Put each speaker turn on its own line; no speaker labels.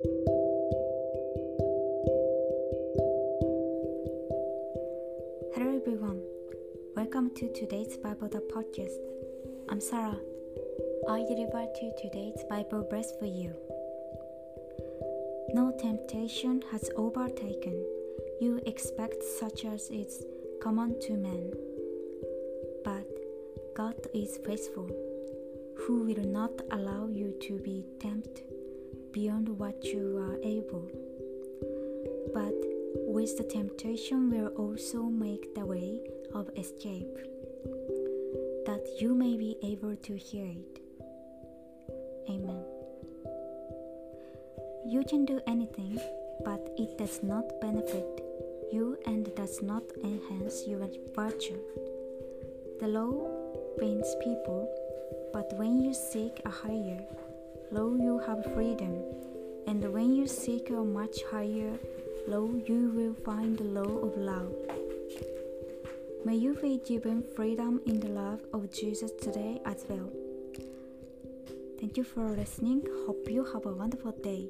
Hello everyone. Welcome to today's Bible the podcast. I'm Sarah. I deliver to today's Bible verse for you. No temptation has overtaken you expect such as is common to men. But God is faithful, who will not allow you to be tempted beyond what you are able. But with the temptation will also make the way of escape, that you may be able to hear it. Amen. You can do anything, but it does not benefit you and does not enhance your virtue. The law binds people, but when you seek a higher law, you have freedom, and when you seek a much higher law, you will find the law of love. May you be given freedom in the love of Jesus today as well. Thank you for listening. Hope you have a wonderful day.